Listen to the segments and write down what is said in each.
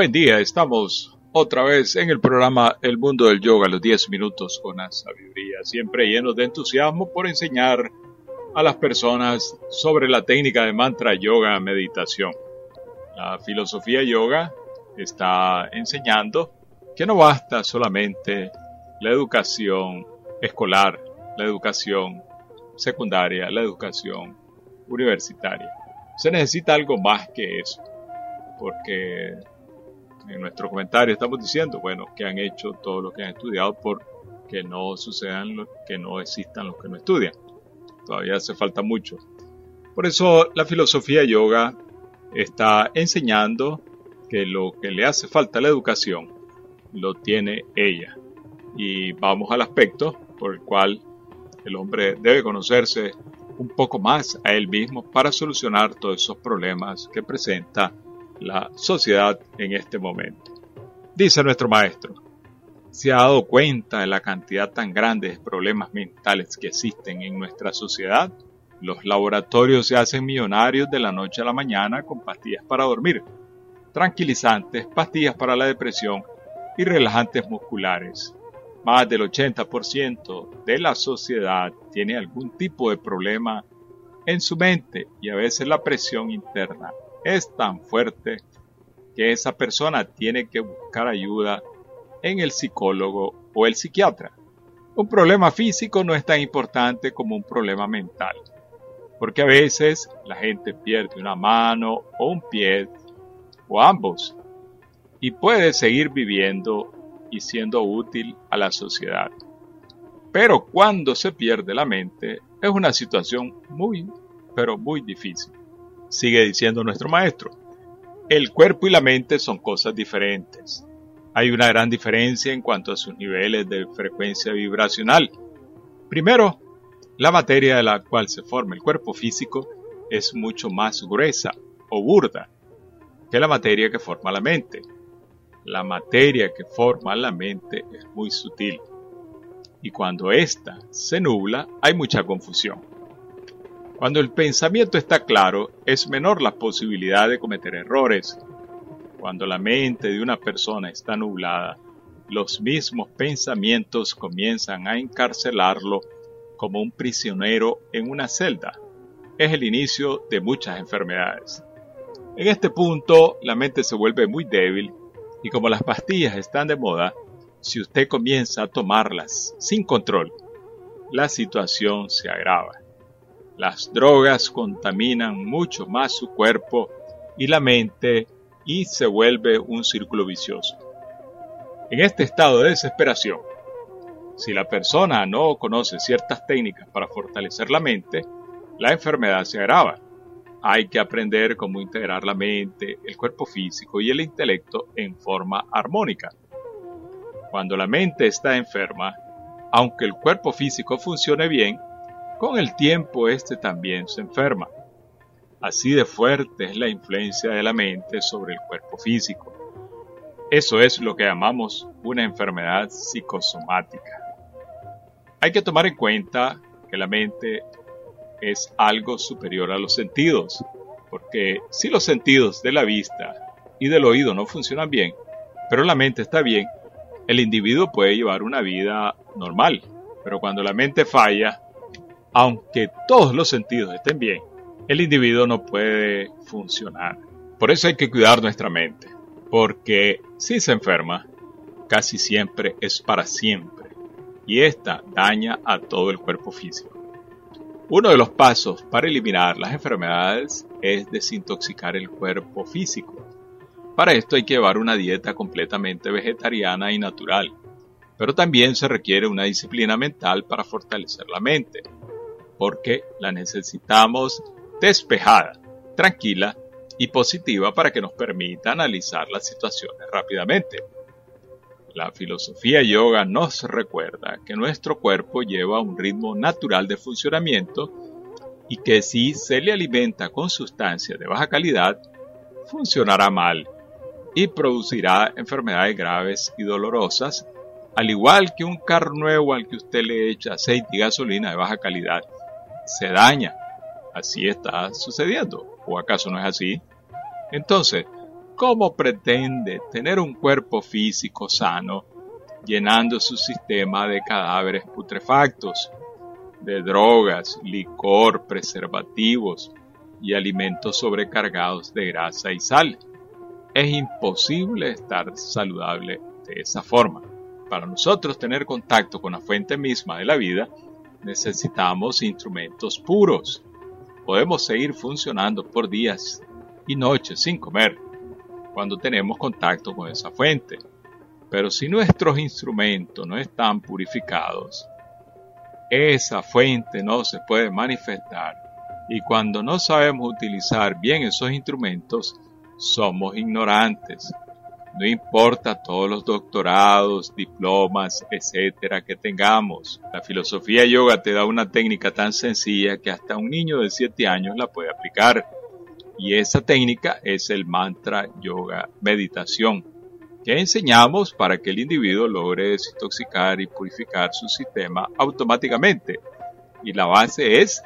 Buen día, estamos otra vez en el programa El Mundo del Yoga, los 10 minutos con la sabiduría, siempre llenos de entusiasmo por enseñar a las personas sobre la técnica de mantra yoga meditación. La filosofía yoga está enseñando que no basta solamente la educación escolar, la educación secundaria, la educación universitaria. Se necesita algo más que eso, porque en nuestro comentario estamos diciendo, bueno, que han hecho todo lo que han estudiado por que no sucedan, lo, que no existan los que no estudian. Todavía hace falta mucho. Por eso la filosofía yoga está enseñando que lo que le hace falta a la educación lo tiene ella. Y vamos al aspecto por el cual el hombre debe conocerse un poco más a él mismo para solucionar todos esos problemas que presenta la sociedad en este momento. Dice nuestro maestro, ¿se ha dado cuenta de la cantidad tan grande de problemas mentales que existen en nuestra sociedad? Los laboratorios se hacen millonarios de la noche a la mañana con pastillas para dormir, tranquilizantes, pastillas para la depresión y relajantes musculares. Más del 80% de la sociedad tiene algún tipo de problema en su mente y a veces la presión interna es tan fuerte que esa persona tiene que buscar ayuda en el psicólogo o el psiquiatra. Un problema físico no es tan importante como un problema mental, porque a veces la gente pierde una mano o un pie o ambos y puede seguir viviendo y siendo útil a la sociedad. Pero cuando se pierde la mente es una situación muy, pero muy difícil. Sigue diciendo nuestro maestro, el cuerpo y la mente son cosas diferentes. Hay una gran diferencia en cuanto a sus niveles de frecuencia vibracional. Primero, la materia de la cual se forma el cuerpo físico es mucho más gruesa o burda que la materia que forma la mente. La materia que forma la mente es muy sutil y cuando ésta se nubla hay mucha confusión. Cuando el pensamiento está claro, es menor la posibilidad de cometer errores. Cuando la mente de una persona está nublada, los mismos pensamientos comienzan a encarcelarlo como un prisionero en una celda. Es el inicio de muchas enfermedades. En este punto, la mente se vuelve muy débil y como las pastillas están de moda, si usted comienza a tomarlas sin control, la situación se agrava. Las drogas contaminan mucho más su cuerpo y la mente y se vuelve un círculo vicioso. En este estado de desesperación, si la persona no conoce ciertas técnicas para fortalecer la mente, la enfermedad se agrava. Hay que aprender cómo integrar la mente, el cuerpo físico y el intelecto en forma armónica. Cuando la mente está enferma, aunque el cuerpo físico funcione bien, con el tiempo este también se enferma. Así de fuerte es la influencia de la mente sobre el cuerpo físico. Eso es lo que llamamos una enfermedad psicosomática. Hay que tomar en cuenta que la mente es algo superior a los sentidos, porque si los sentidos de la vista y del oído no funcionan bien, pero la mente está bien, el individuo puede llevar una vida normal. Pero cuando la mente falla, aunque todos los sentidos estén bien, el individuo no puede funcionar. Por eso hay que cuidar nuestra mente, porque si se enferma, casi siempre es para siempre, y esta daña a todo el cuerpo físico. Uno de los pasos para eliminar las enfermedades es desintoxicar el cuerpo físico. Para esto hay que llevar una dieta completamente vegetariana y natural, pero también se requiere una disciplina mental para fortalecer la mente porque la necesitamos despejada, tranquila y positiva para que nos permita analizar las situaciones rápidamente. La filosofía yoga nos recuerda que nuestro cuerpo lleva un ritmo natural de funcionamiento y que si se le alimenta con sustancias de baja calidad, funcionará mal y producirá enfermedades graves y dolorosas, al igual que un carro nuevo al que usted le echa aceite y gasolina de baja calidad se daña. Así está sucediendo. ¿O acaso no es así? Entonces, ¿cómo pretende tener un cuerpo físico sano llenando su sistema de cadáveres putrefactos, de drogas, licor, preservativos y alimentos sobrecargados de grasa y sal? Es imposible estar saludable de esa forma. Para nosotros tener contacto con la fuente misma de la vida, necesitamos instrumentos puros. Podemos seguir funcionando por días y noches sin comer cuando tenemos contacto con esa fuente. Pero si nuestros instrumentos no están purificados, esa fuente no se puede manifestar. Y cuando no sabemos utilizar bien esos instrumentos, somos ignorantes. No importa todos los doctorados, diplomas, etcétera que tengamos. La filosofía yoga te da una técnica tan sencilla que hasta un niño de 7 años la puede aplicar. Y esa técnica es el mantra yoga meditación, que enseñamos para que el individuo logre desintoxicar y purificar su sistema automáticamente. Y la base es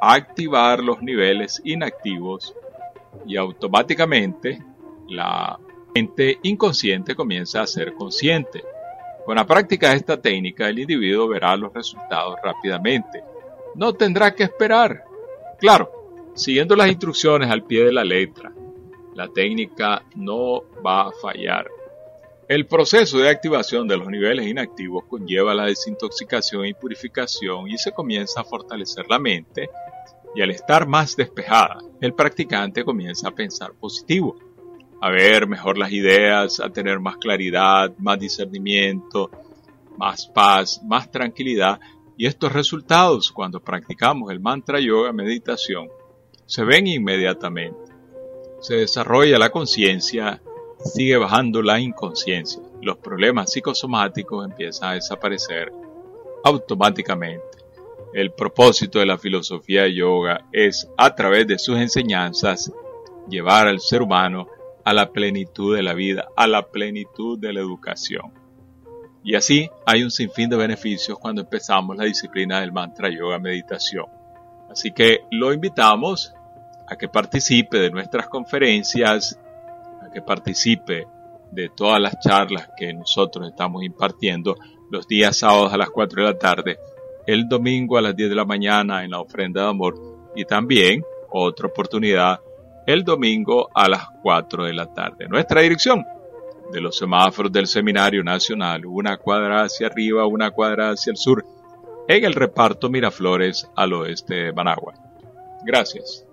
activar los niveles inactivos y automáticamente la mente inconsciente comienza a ser consciente. Con la práctica de esta técnica el individuo verá los resultados rápidamente. No tendrá que esperar. Claro, siguiendo las instrucciones al pie de la letra, la técnica no va a fallar. El proceso de activación de los niveles inactivos conlleva la desintoxicación y purificación y se comienza a fortalecer la mente y al estar más despejada, el practicante comienza a pensar positivo, a ver mejor las ideas, a tener más claridad, más discernimiento, más paz, más tranquilidad y estos resultados cuando practicamos el mantra yoga meditación se ven inmediatamente. Se desarrolla la conciencia, sigue bajando la inconsciencia. Los problemas psicosomáticos empiezan a desaparecer automáticamente. El propósito de la filosofía de yoga es, a través de sus enseñanzas, llevar al ser humano a la plenitud de la vida, a la plenitud de la educación. Y así hay un sinfín de beneficios cuando empezamos la disciplina del mantra yoga meditación. Así que lo invitamos a que participe de nuestras conferencias, a que participe de todas las charlas que nosotros estamos impartiendo los días sábados a las 4 de la tarde el domingo a las 10 de la mañana en la ofrenda de amor y también otra oportunidad el domingo a las 4 de la tarde. Nuestra dirección de los semáforos del Seminario Nacional, una cuadra hacia arriba, una cuadra hacia el sur, en el reparto Miraflores al oeste de Managua. Gracias.